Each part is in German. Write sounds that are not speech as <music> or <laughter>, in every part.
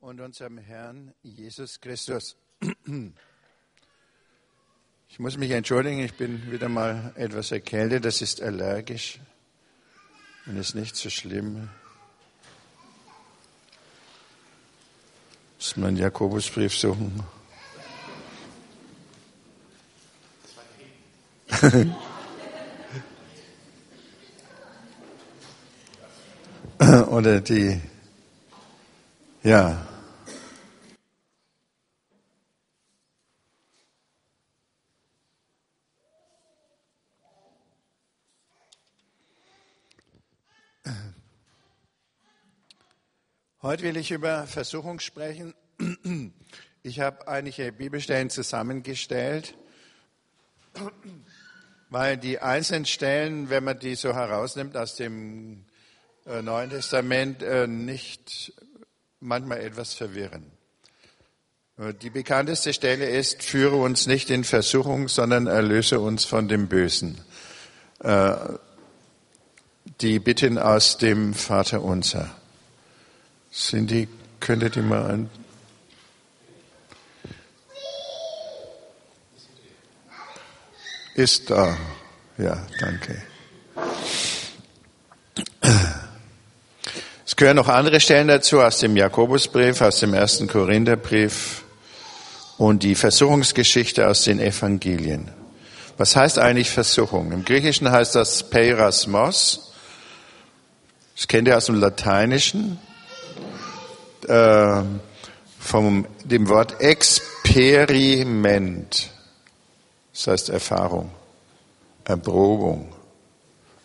und unserem Herrn Jesus Christus. <clears throat> Ich muss mich entschuldigen, ich bin wieder mal etwas erkältet, das ist allergisch und ist nicht so schlimm. Muss man einen Jakobusbrief suchen. <laughs> Oder die, ja. Heute will ich über Versuchung sprechen. Ich habe einige Bibelstellen zusammengestellt, weil die einzelnen Stellen, wenn man die so herausnimmt aus dem äh, Neuen Testament, äh, nicht manchmal etwas verwirren. Äh, die bekannteste Stelle ist, führe uns nicht in Versuchung, sondern erlöse uns von dem Bösen. Die Bitten aus dem Vater unser. Sind die, könntet ihr mal an. Ist da. Ja, danke. Gehören noch andere Stellen dazu aus dem Jakobusbrief, aus dem ersten Korintherbrief und die Versuchungsgeschichte aus den Evangelien. Was heißt eigentlich Versuchung? Im Griechischen heißt das Peirasmos. Das kennt ihr aus dem Lateinischen äh, vom dem Wort Experiment. Das heißt Erfahrung, Erprobung.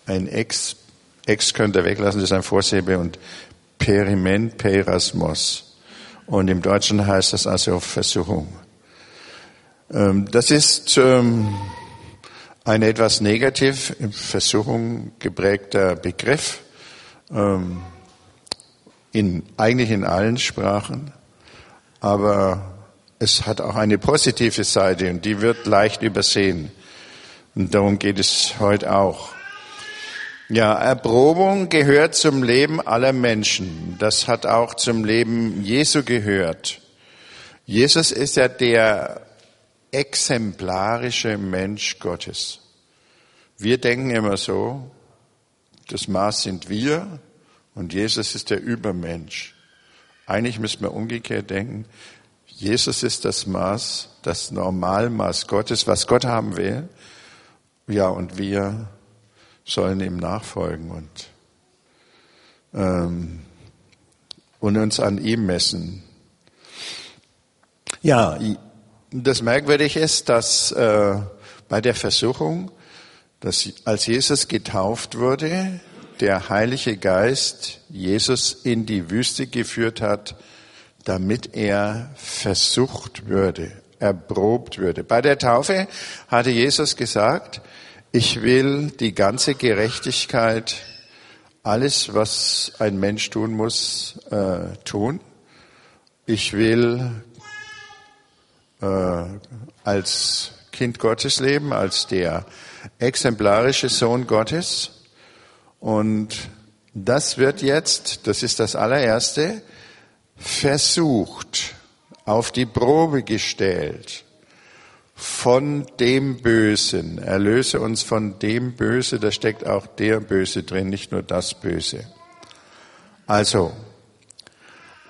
Ein Ex, Ex könnt ihr weglassen, das ist ein Vorsilbe und Periment, Perasmos. Und im Deutschen heißt das also Versuchung. Ähm, das ist ähm, ein etwas negativ, Versuchung geprägter Begriff. Ähm, in, eigentlich in allen Sprachen, aber es hat auch eine positive Seite und die wird leicht übersehen. Und darum geht es heute auch. Ja, Erprobung gehört zum Leben aller Menschen. Das hat auch zum Leben Jesu gehört. Jesus ist ja der exemplarische Mensch Gottes. Wir denken immer so, das Maß sind wir, und Jesus ist der Übermensch. Eigentlich müssen wir umgekehrt denken. Jesus ist das Maß, das Normalmaß Gottes, was Gott haben will. Ja, und wir sollen ihm nachfolgen und, ähm, und uns an ihm messen. Ja, das Merkwürdige ist, dass äh, bei der Versuchung, dass als Jesus getauft wurde, der Heilige Geist Jesus in die Wüste geführt hat, damit er versucht würde, erprobt würde. Bei der Taufe hatte Jesus gesagt, ich will die ganze Gerechtigkeit, alles, was ein Mensch tun muss, äh, tun. Ich will äh, als Kind Gottes leben, als der exemplarische Sohn Gottes. Und das wird jetzt, das ist das allererste, versucht, auf die Probe gestellt von dem Bösen. Erlöse uns von dem Böse, da steckt auch der Böse drin, nicht nur das Böse. Also,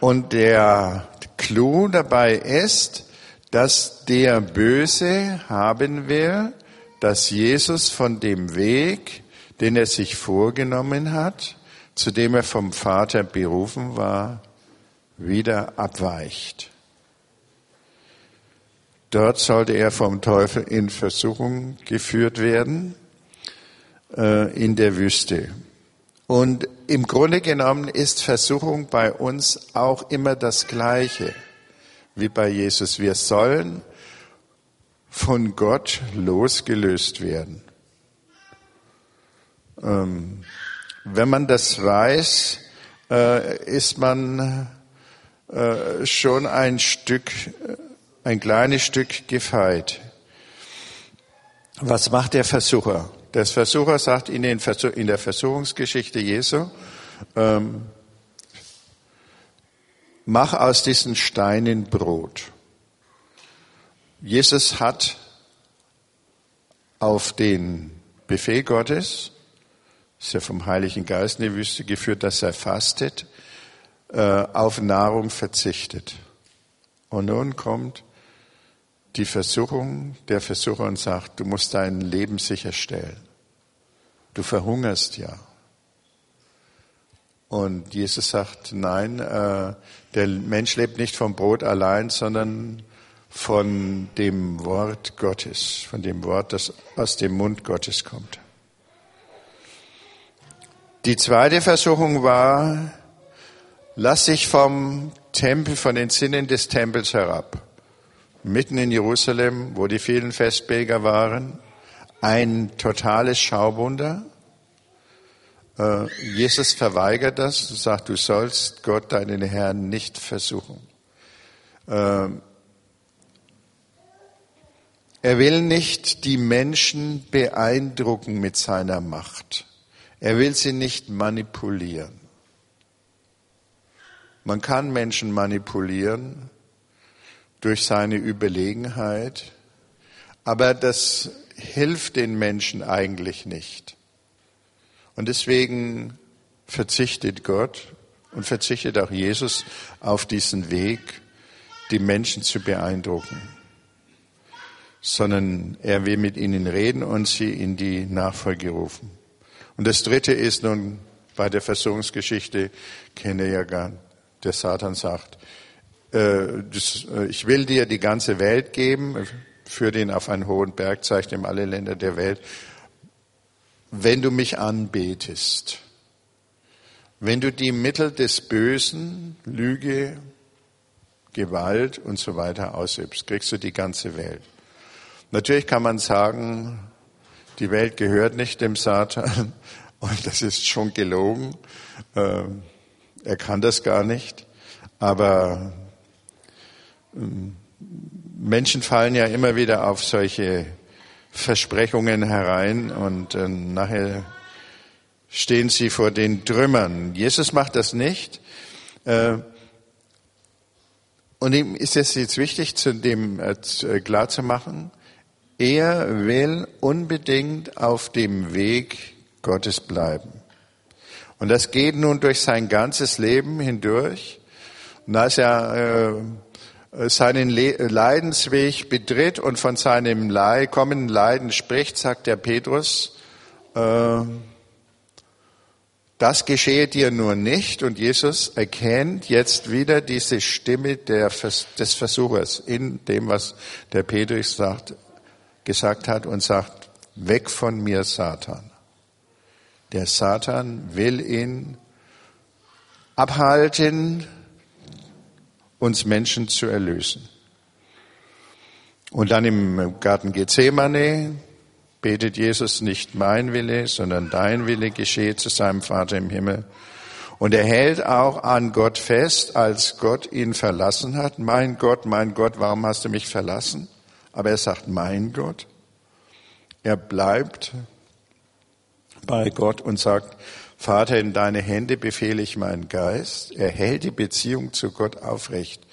und der Clou dabei ist, dass der Böse haben will, dass Jesus von dem Weg, den er sich vorgenommen hat, zu dem er vom Vater berufen war, wieder abweicht. Dort sollte er vom Teufel in Versuchung geführt werden, äh, in der Wüste. Und im Grunde genommen ist Versuchung bei uns auch immer das Gleiche wie bei Jesus. Wir sollen von Gott losgelöst werden. Ähm, wenn man das weiß, äh, ist man äh, schon ein Stück, äh, ein kleines Stück gefeit. Was macht der Versucher? Der Versucher sagt in, den in, der Versuchungsgeschichte Jesu, ähm, mach aus diesen Steinen Brot. Jesus hat auf den Befehl Gottes, ist ja vom Heiligen Geist in die Wüste geführt, dass er fastet, äh, auf Nahrung verzichtet. Und nun kommt die Versuchung, der Versucher und sagt, du musst dein Leben sicherstellen. Du verhungerst ja. Und Jesus sagt, nein, äh, der Mensch lebt nicht vom Brot allein, sondern von dem Wort Gottes, von dem Wort, das aus dem Mund Gottes kommt. Die zweite Versuchung war, lass dich vom Tempel, von den Sinnen des Tempels herab. Mitten in Jerusalem, wo die vielen Festbeger waren, ein totales Schauwunder. Äh, Jesus verweigert das, sagt, du sollst Gott, deinen Herrn, nicht versuchen. Äh, er will nicht die Menschen beeindrucken mit seiner Macht. Er will sie nicht manipulieren. Man kann Menschen manipulieren durch seine Überlegenheit, aber das hilft den Menschen eigentlich nicht. Und deswegen verzichtet Gott und verzichtet auch Jesus auf diesen Weg, die Menschen zu beeindrucken, sondern er will mit ihnen reden und sie in die Nachfolge rufen. Und das Dritte ist nun bei der Versuchungsgeschichte, kenne ja gar, der Satan sagt, das, äh, ich will dir die ganze Welt geben, führe den auf einen hohen Berg, zeigt ihm alle Länder der Welt wenn du mich anbetest, wenn du die Mittel des Bösen, Lüge, Gewalt und so weiter ausübst, kriegst du die ganze Welt. Natürlich kann man sagen, die Welt gehört nicht dem Satan <laughs> und das ist schon gelogen. Ähm, er kann das gar nicht. Aber Menschen fallen ja immer wieder auf solche Versprechungen herein und äh, nachher stehen sie vor den Trümmern. Jesus macht das nicht. Äh, und ihm ist es jetzt wichtig, zu dem äh, äh, klar zu machen, er will unbedingt auf dem Weg Gottes bleiben. Und das geht nun durch sein ganzes Leben hindurch. Und da ist ja äh, äh, seinen Leidensweg betritt und von seinem kommenden Leiden spricht, sagt der Petrus, äh, das geschehe dir nur nicht. Und Jesus erkennt jetzt wieder diese Stimme des Versuchers in dem, was der Petrus sagt, gesagt hat und sagt, weg von mir, Satan. Der Satan will ihn abhalten, uns Menschen zu erlösen. Und dann im Garten Gethsemane betet Jesus nicht mein Wille, sondern dein Wille geschehe zu seinem Vater im Himmel. Und er hält auch an Gott fest, als Gott ihn verlassen hat. Mein Gott, mein Gott, warum hast du mich verlassen? Aber er sagt, mein Gott. Er bleibt bei Gott und sagt, Vater, in deine Hände befehle ich meinen Geist. Er hält die Beziehung zu Gott aufrecht,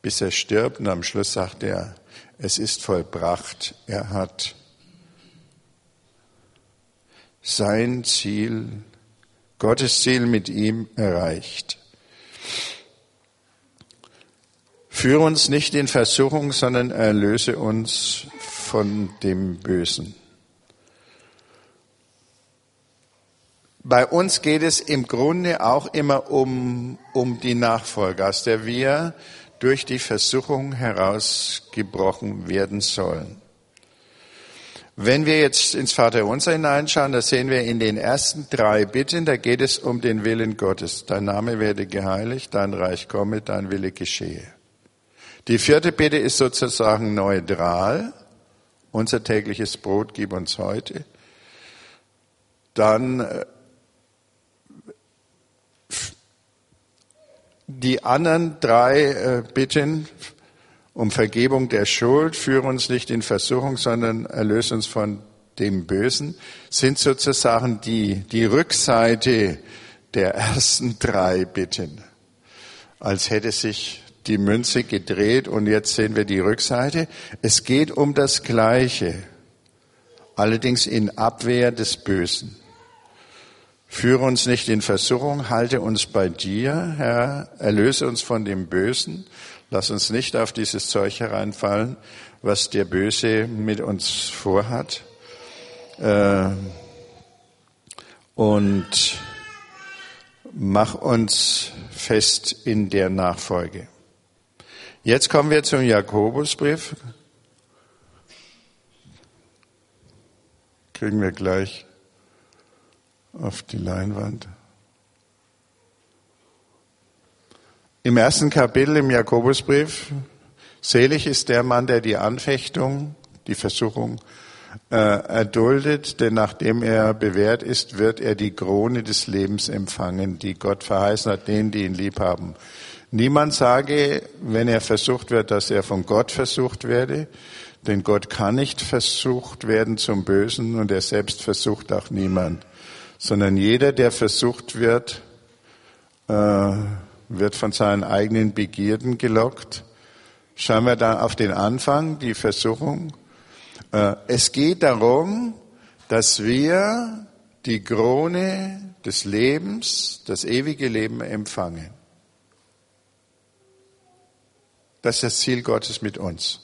bis er stirbt. Und am Schluss sagt er, es ist vollbracht. Er hat sein Ziel, Gottes Ziel mit ihm erreicht. Führe uns nicht in Versuchung, sondern erlöse uns von dem Bösen. Bei uns geht es im Grunde auch immer um, um die Nachfolge, aus der wir durch die Versuchung herausgebrochen werden sollen. Wenn wir jetzt ins Vaterunser hineinschauen, da sehen wir in den ersten drei Bitten, da geht es um den Willen Gottes. Dein Name werde geheiligt, dein Reich komme, dein Wille geschehe. Die vierte Bitte ist sozusagen neutral. Unser tägliches Brot gib uns heute. Dann Die anderen drei äh, Bitten um Vergebung der Schuld, führe uns nicht in Versuchung, sondern erlöse uns von dem Bösen, sind sozusagen die, die Rückseite der ersten drei Bitten. als hätte sich die Münze gedreht und jetzt sehen wir die Rückseite. Es geht um das Gleiche, allerdings in Abwehr des Bösen. Führe uns nicht in Versuchung, halte uns bei dir, Herr, erlöse uns von dem Bösen, lass uns nicht auf dieses Zeug hereinfallen, was der Böse mit uns vorhat. Äh, und mach uns fest in der Nachfolge. Jetzt kommen wir zum Jakobusbrief. Kriegen wir gleich auf die Leinwand. Im ersten Kapitel im Jakobusbrief, selig ist der Mann, der die Anfechtung, die Versuchung äh, erduldet, denn nachdem er bewährt ist, wird er die Krone des Lebens empfangen, die Gott verheißen hat, denen, die ihn lieb haben. Niemand sage, wenn er versucht wird, dass er von Gott versucht werde, denn Gott kann nicht versucht werden zum Bösen und er selbst versucht auch niemand, sondern jeder, der versucht wird, äh, wird von seinen eigenen Begierden gelockt. Schauen wir da auf den Anfang, die Versuchung. Äh, es geht darum, dass wir die Krone des Lebens, das ewige Leben empfangen. Das ist das Ziel Gottes mit uns.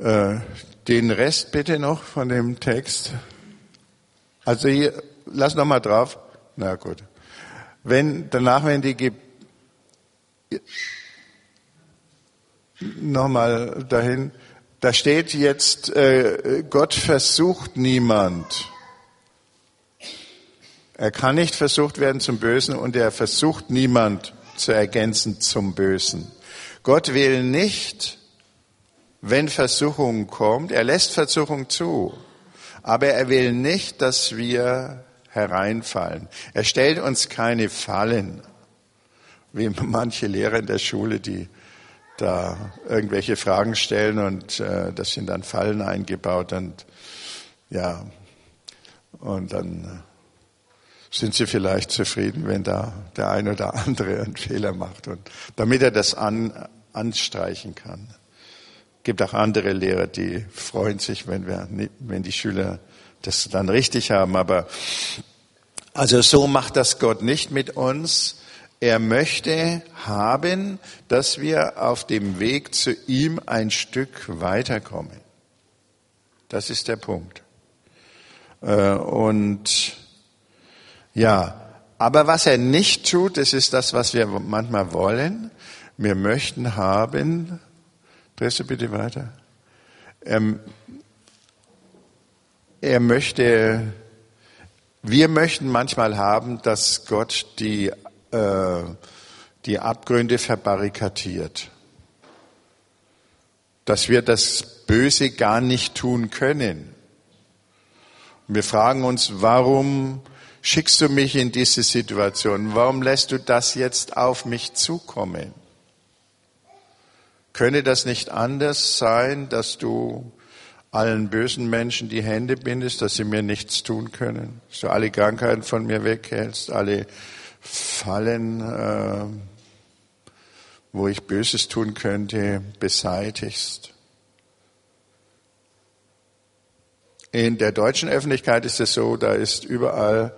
Äh, den Rest bitte noch von dem Text. Also hier, lass noch mal drauf. Na gut. Wenn, danach, wenn die, Ge nochmal dahin, da steht jetzt, äh, Gott versucht niemand. Er kann nicht versucht werden zum Bösen und er versucht niemand zu ergänzen zum Bösen. Gott will nicht, wenn Versuchung kommt, er lässt Versuchung zu, aber er will nicht, dass wir hereinfallen. Er stellt uns keine Fallen, wie manche Lehrer in der Schule, die da irgendwelche Fragen stellen und äh, das sind dann Fallen eingebaut und ja, und dann äh, sind sie vielleicht zufrieden, wenn da der ein oder andere einen Fehler macht und damit er das an, anstreichen kann. Gibt auch andere Lehrer, die freuen sich, wenn wir, wenn die Schüler das dann richtig haben. Aber also so macht das Gott nicht mit uns. Er möchte haben, dass wir auf dem Weg zu ihm ein Stück weiterkommen. Das ist der Punkt. Äh, und ja, aber was er nicht tut, das ist das, was wir manchmal wollen. Wir möchten haben, drehst bitte weiter. Er, er möchte, wir möchten manchmal haben, dass Gott die äh, die Abgründe verbarrikadiert. Dass wir das Böse gar nicht tun können. wir fragen uns, warum schickst du mich in diese Situation? Warum lässt du das jetzt auf mich zukommen? Könne das nicht anders sein, dass du allen bösen Menschen die Hände bindest, dass sie mir nichts tun können, dass du alle Krankheiten von mir weghältst, alle Fallen, äh, wo ich Böses tun könnte, beseitigst. In der deutschen Öffentlichkeit ist es so, da ist überall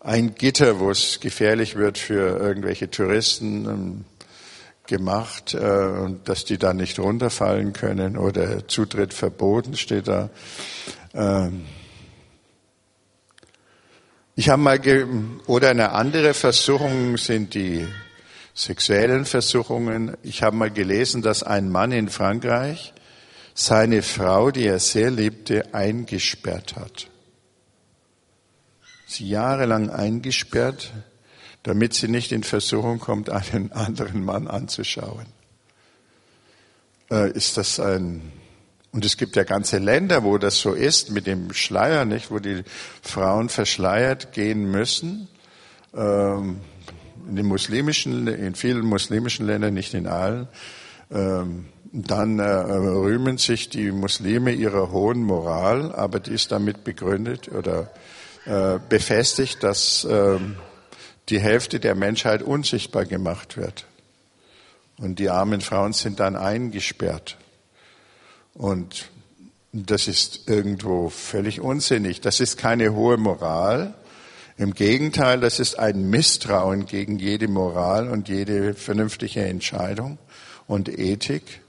ein Gitter, wo es gefährlich wird für irgendwelche Touristen ähm, gemacht, äh, dass die da nicht runterfallen können oder Zutritt verboten steht da. Ähm, ich habe mal, oder eine andere Versuchung sind die sexuellen Versuchungen. Ich habe mal gelesen, dass ein Mann in Frankreich seine Frau, die er sehr liebte, eingesperrt hat. Sie jahrelang eingesperrt, damit sie nicht in Versuchung kommt, einen <laughs> anderen Mann anzuschauen. Äh, ist das ein und es gibt ja ganze Länder, wo das so ist mit dem Schleier, nicht, wo die Frauen verschleiert gehen müssen. Ähm, in den muslimischen, in vielen muslimischen Ländern, nicht in allen. Ähm, dann äh, rühmen sich die Muslime ihrer hohen Moral, aber die ist damit begründet oder äh, befestigt, dass äh, die Hälfte der Menschheit unsichtbar gemacht wird. Und die armen Frauen sind dann eingesperrt. Und das ist irgendwo völlig unsinnig. Das ist keine hohe Moral. Im Gegenteil, das ist ein Misstrauen gegen jede Moral und jede vernünftige Entscheidung und Ethik,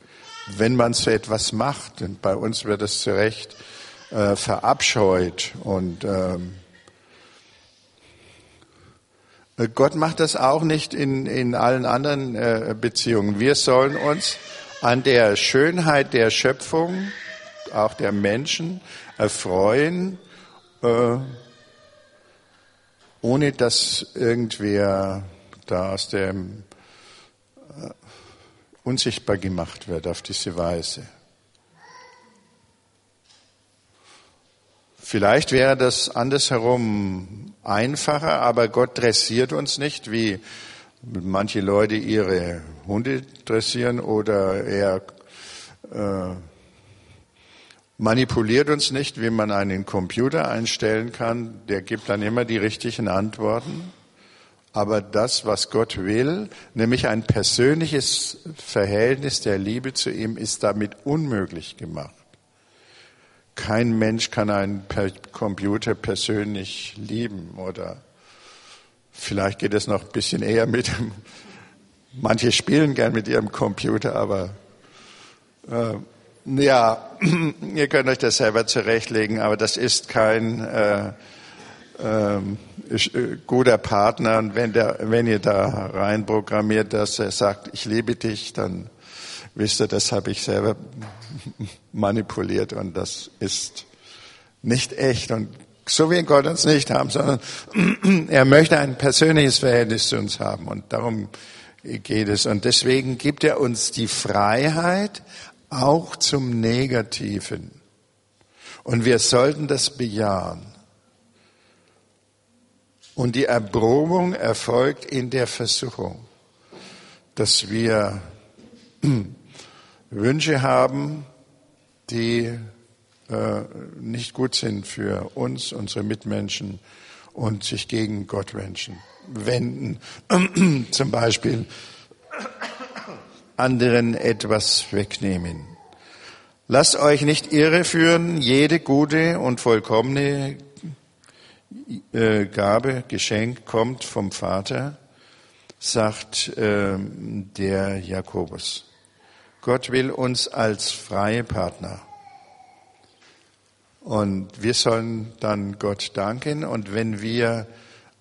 wenn man so etwas macht. Und bei uns wird es zu Recht äh, verabscheut und ähm, Gott macht das auch nicht in, in allen anderen äh, Beziehungen. Wir sollen uns an der Schönheit der Schöpfung, auch der Menschen, erfreuen, äh, ohne dass irgendwer da aus dem äh, unsichtbar gemacht wird auf diese Weise. Vielleicht wäre das andersherum einfacher, aber Gott dressiert uns nicht, wie manche Leute ihre Hunde dressieren oder er äh, manipuliert uns nicht, wie man einen Computer einstellen kann. Der gibt dann immer die richtigen Antworten. Aber das, was Gott will, nämlich ein persönliches Verhältnis der Liebe zu ihm, ist damit unmöglich gemacht. Kein Mensch kann einen Computer persönlich lieben oder vielleicht geht es noch ein bisschen eher mit dem, manche spielen gern mit ihrem Computer, aber äh, ja, <clears throat> ihr könnt euch das selber zurechtlegen, aber das ist kein äh, ähm, äh, guter Partner. Und wenn, der, wenn ihr da rein programmiert, dass er sagt, ich liebe dich, dann wisst ihr, das habe ich selber <laughs> manipuliert und das ist nicht echt. Und so will Gott uns nicht haben, sondern <clears throat> er möchte ein persönliches Verhältnis zu uns haben und darum geht es. Und deswegen gibt er uns die Freiheit auch zum Negativen. Und wir sollten das bejahen. Und die Erprobung erfolgt in der Versuchung, dass wir <clears throat> Wünsche haben, die äh, nicht gut sind für uns, unsere Mitmenschen und sich gegen Gott wenden. <clears throat> Zum Beispiel anderen etwas wegnehmen. Lasst euch nicht irreführen, jede gute und vollkommene äh, Gabe, Geschenk kommt vom Vater, sagt äh, der Jakobus. Gott will uns als freie Partner. Und wir sollen dann Gott danken. Und wenn wir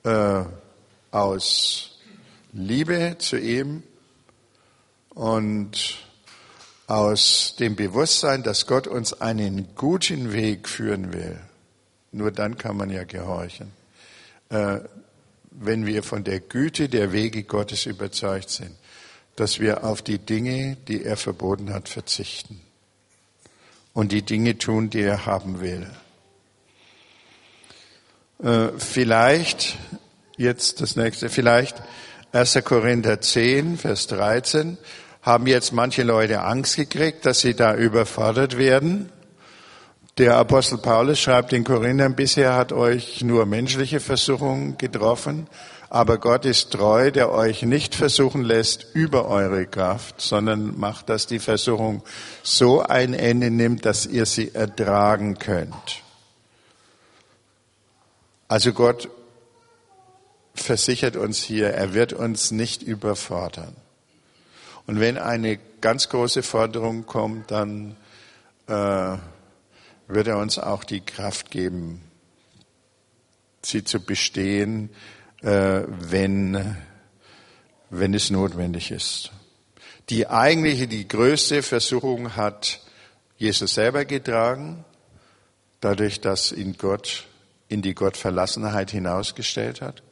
äh, aus Liebe zu ihm und aus dem Bewusstsein, dass Gott uns einen guten Weg führen will, nur dann kann man ja gehorchen. Äh, wenn wir von der Güte der Wege Gottes überzeugt sind, dass wir auf die Dinge, die er verboten hat, verzichten und die Dinge tun, die er haben will. Äh, vielleicht, jetzt das nächste, vielleicht 1. Korinther 10, Vers 13, haben jetzt manche Leute Angst gekriegt, dass sie da überfordert werden. Der Apostel Paulus schreibt in Korinthern, bisher hat euch nur menschliche Versuchungen getroffen, aber Gott ist treu, der euch nicht versuchen lässt über eure Kraft, sondern macht, dass die Versuchung so ein Ende nimmt, dass ihr sie ertragen könnt. Also Gott versichert uns hier, er wird uns nicht überfordern. Und wenn eine ganz große Forderung kommt, dann äh, wird er uns auch die Kraft geben, sie zu bestehen, äh, wenn, wenn es notwendig ist. Die eigentliche, die größte Versuchung hat Jesus selber getragen, dadurch, dass ihn Gott in die Gottverlassenheit hinausgestellt hat.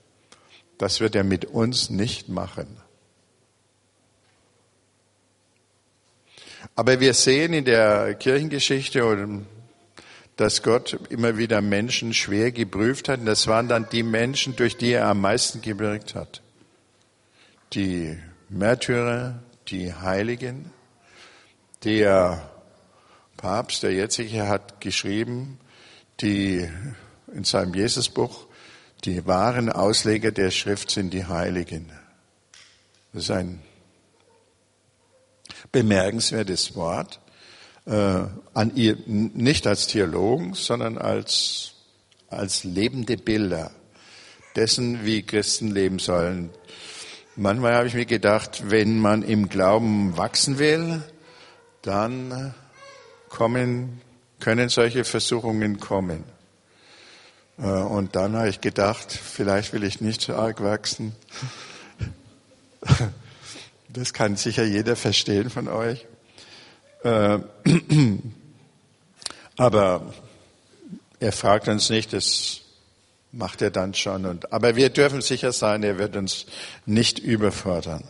Das wird er mit uns nicht machen. Aber wir sehen in der Kirchengeschichte dass Gott immer wieder Menschen schwer geprüft hat. Und das waren dann die Menschen, durch die er am meisten gewirkt hat. Die Märtyrer, die Heiligen. Der Papst, der jetzige, hat geschrieben, die in seinem Jesusbuch, Die wahren Ausleger der Schrift sind die Heiligen. Das ist ein bemerkenswertes Wort. Äh, an ihr, nicht als Theologen, sondern als, als lebende Bilder dessen, wie Christen leben sollen. Manchmal habe ich mir gedacht, wenn man im Glauben wachsen will, dann kommen, können solche Versuchungen kommen. Äh, und dann habe ich gedacht, vielleicht will ich nicht so arg wachsen. <laughs> Das kann sicher jeder verstehen von euch. Äh, <clears throat> aber er fragt uns nicht, das macht er dann schon. Aber wir dürfen sicher sein, er wird uns nicht überfordern.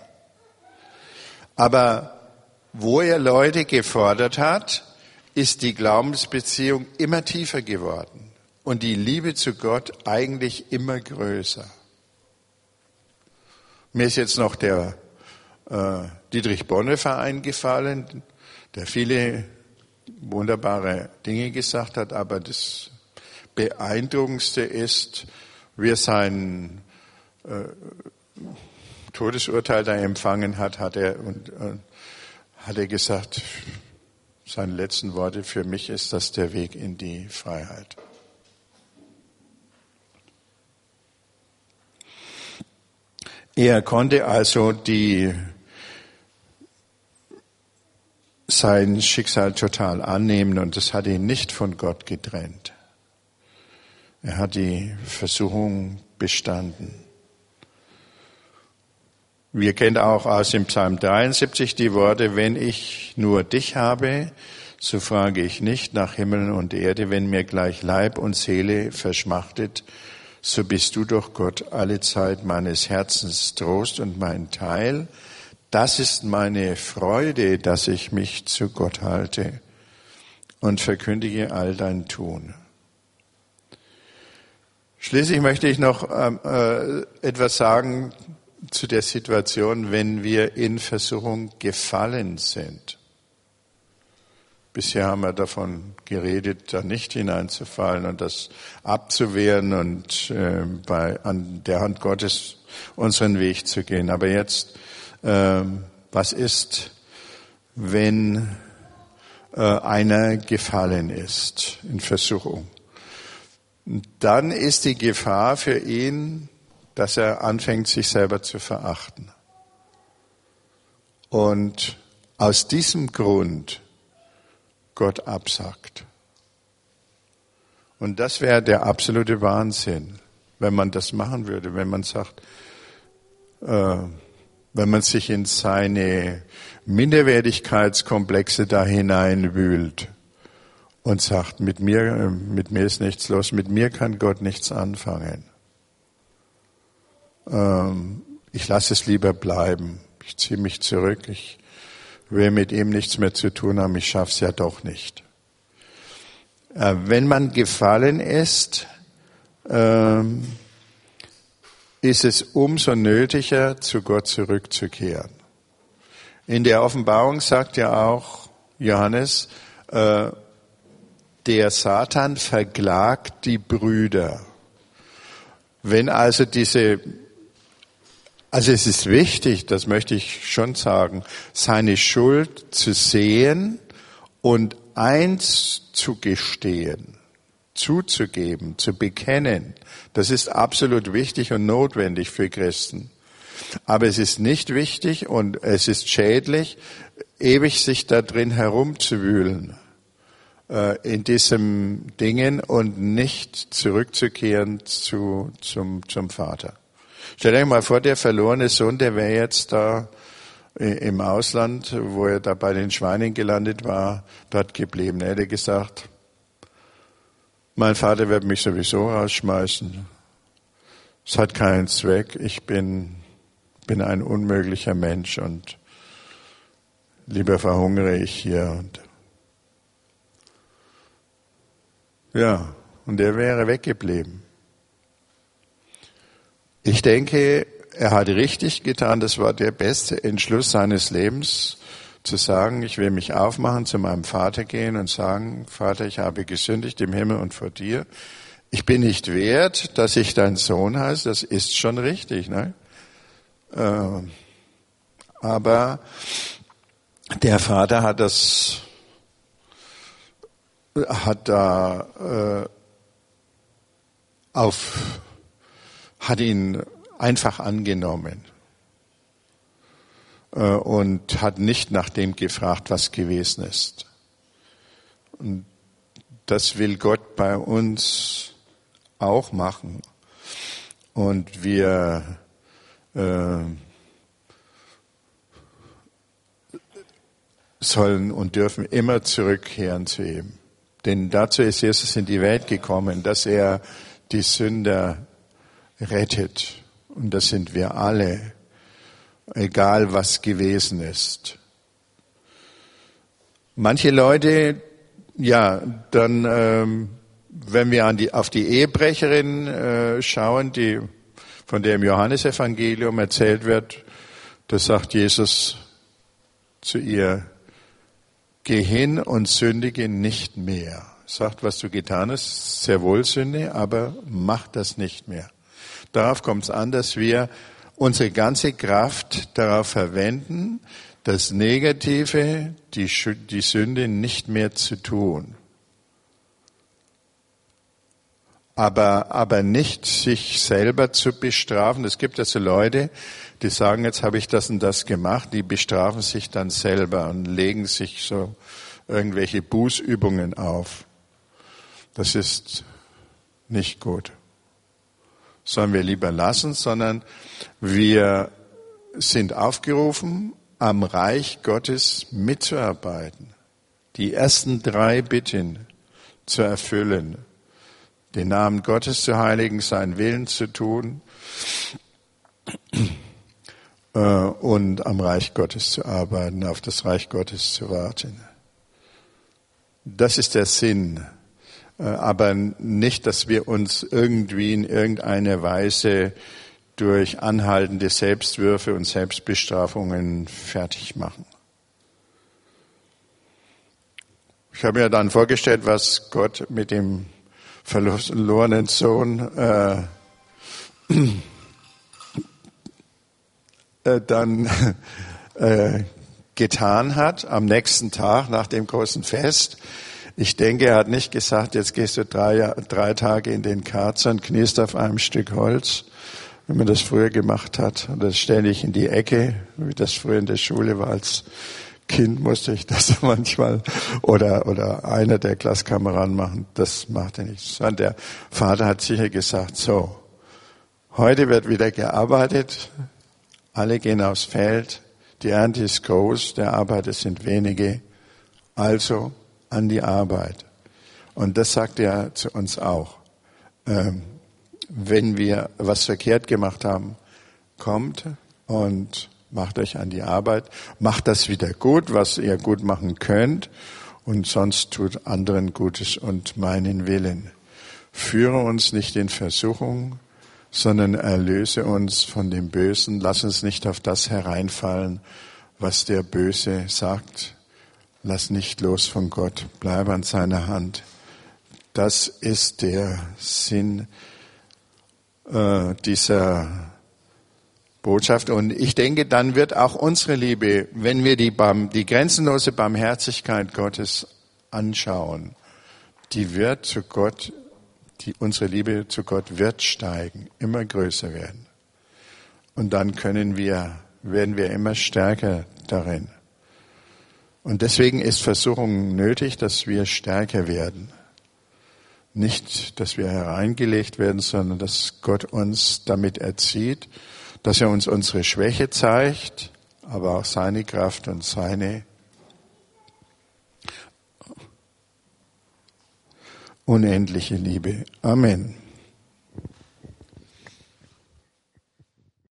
Aber wo er Leute gefordert hat, ist die Glaubensbeziehung immer tiefer geworden und die Liebe zu Gott eigentlich immer größer. Mir ist jetzt noch der äh, Dietrich Bonhoeffer eingefallen, der viele wunderbare Dinge gesagt hat, aber das Beeindruckendste ist, wie er sein äh, Todesurteil da empfangen hat, hat er, und, äh, hat er gesagt, seine letzten Worte, für mich ist das der Weg in die Freiheit. Er konnte also die sein Schicksal total annehmen und das hat ihn nicht von Gott getrennt. Er hat die Versuchung bestanden. Wir kennen auch aus dem Psalm 73 die Worte, wenn ich nur dich habe, so frage ich nicht nach Himmel und Erde, wenn mir gleich Leib und Seele verschmachtet, so bist du doch Gott alle Zeit meines Herzens Trost und mein Teil. Das ist meine Freude, dass ich mich zu Gott halte und verkündige all dein Tun. Schließlich möchte ich noch ähm, äh, etwas sagen zu der Situation, wenn wir in Versuchung gefallen sind. Bisher haben wir davon geredet, da nicht hineinzufallen und das abzuwehren und äh, bei, an der Hand Gottes unseren Weg zu gehen. Aber jetzt was ist, wenn äh, einer gefallen ist in Versuchung. Dann ist die Gefahr für ihn, dass er anfängt, sich selber zu verachten. Und aus diesem Grund Gott absagt. Und das wäre der absolute Wahnsinn, wenn man das machen würde, wenn man sagt, äh, wenn man sich in seine Minderwertigkeitskomplexe da hineinwühlt und sagt, mit mir, mit mir ist nichts los, mit mir kann Gott nichts anfangen. Ähm, ich lasse es lieber bleiben. Ich ziehe mich zurück. Ich will mit ihm nichts mehr zu tun haben. Ich schaff's ja doch nicht. Äh, wenn man gefallen ist, ähm, ist es umso nötiger, zu Gott zurückzukehren. In der Offenbarung sagt ja auch Johannes, äh, der Satan verklagt die Brüder. Wenn also diese, also es ist wichtig, das möchte ich schon sagen, seine Schuld zu sehen und eins zu gestehen zuzugeben, zu bekennen, das ist absolut wichtig und notwendig für Christen. Aber es ist nicht wichtig und es ist schädlich, ewig sich da drin herumzuwühlen äh, in diesem Dingen und nicht zurückzukehren zu, zum, zum Vater. Stell dir mal vor, der verlorene Sohn, der wäre jetzt da im Ausland, wo er da bei den Schweinen gelandet war, dort geblieben. Er hätte gesagt, mein Vater wird mich sowieso rausschmeißen. Es hat keinen Zweck. Ich bin, bin ein unmöglicher Mensch und lieber verhungere ich hier. Und ja, und er wäre weggeblieben. Ich denke, er hat richtig getan. Das war der beste Entschluss seines Lebens, zu sagen, ich will mich aufmachen, zu meinem Vater gehen und sagen, Vater, ich habe gesündigt im Himmel und vor dir. ich bin nicht wert, dass ich dein Sohn heiße, das ist schon richtig. Ne? Äh, aber der Vater hat das, hat da äh, auf, hat ihn einfach angenommen und hat nicht nach dem gefragt, was gewesen ist. Und das will Gott bei uns auch machen. Und wir äh, sollen und dürfen immer zurückkehren zu ihm. Denn dazu ist Jesus in die Welt gekommen, dass er die Sünder rettet. Und das sind wir alle, egal was gewesen ist. Manche Leute, ja, dann, ähm, wenn wir an die, auf die Ehebrecherin äh, schauen, die, von der im Johannesevangelium erzählt wird, da sagt Jesus zu ihr, geh hin und sündige nicht mehr. Sagt, was du getan hast, sehr wohl Sünde, aber mach das nicht mehr. Darauf kommt es an, dass wir unsere ganze Kraft darauf verwenden, das Negative, die, die Sünde nicht mehr zu tun. Aber, aber nicht sich selber zu bestrafen. Es gibt also Leute, die sagen, jetzt habe ich das und das gemacht, die bestrafen sich dann selber und legen sich so irgendwelche Bußübungen auf. Das ist nicht gut. Sollen wir lieber lassen, sondern wir sind aufgerufen, am Reich Gottes mitzuarbeiten, die ersten drei Bitten zu erfüllen, den Namen Gottes zu heiligen, seinen Willen zu tun äh, und am Reich Gottes zu arbeiten, auf das Reich Gottes zu warten. Das ist der Sinn, aber nicht, dass wir uns irgendwie in irgendeiner Weise durch anhaltende Selbstwürfe und Selbstbestrafungen fertig machen. Ich habe mir dann vorgestellt, was Gott mit dem verlorenen Sohn äh, <clears throat> äh, dann äh, getan hat am nächsten Tag nach dem großen Fest. Ich denke, er hat nicht gesagt, jetzt gehst du drei, drei Tage in den Karzer und kniest auf einem Stück Holz, wie man das früher gemacht hat. Und das stelle ich in die Ecke, wie das früher in der Schule war. Als Kind musste ich das <laughs> manchmal oder, oder einer der Klasskameraden machen. Das macht er nicht. Sondern der Vater hat sicher gesagt, so, heute wird wieder gearbeitet. Alle gehen aufs Feld. Die Ernte ist groß, der Arbeiter sind wenige. Also an die Arbeit. Und das sagt er zu uns auch. Ähm, wenn wir was verkehrt gemacht haben, kommt und macht euch an die Arbeit, macht das wieder gut, was ihr gut machen könnt und sonst tut anderen Gutes und meinen Willen. Führe uns nicht in Versuchung, sondern erlöse uns von dem Bösen. Lass uns nicht auf das hereinfallen, was der Böse sagt. Lass nicht los von Gott, bleib an seiner Hand. Das ist der Sinn äh, dieser Botschaft. Und ich denke, dann wird auch unsere Liebe, wenn wir die, die grenzenlose Barmherzigkeit Gottes anschauen, die wird zu Gott, die, unsere Liebe zu Gott wird steigen, immer größer werden. Und dann können wir, werden wir immer stärker darin. Und deswegen ist Versuchung nötig, dass wir stärker werden. Nicht, dass wir hereingelegt werden, sondern dass Gott uns damit erzieht, dass er uns unsere Schwäche zeigt, aber auch seine Kraft und seine unendliche Liebe. Amen.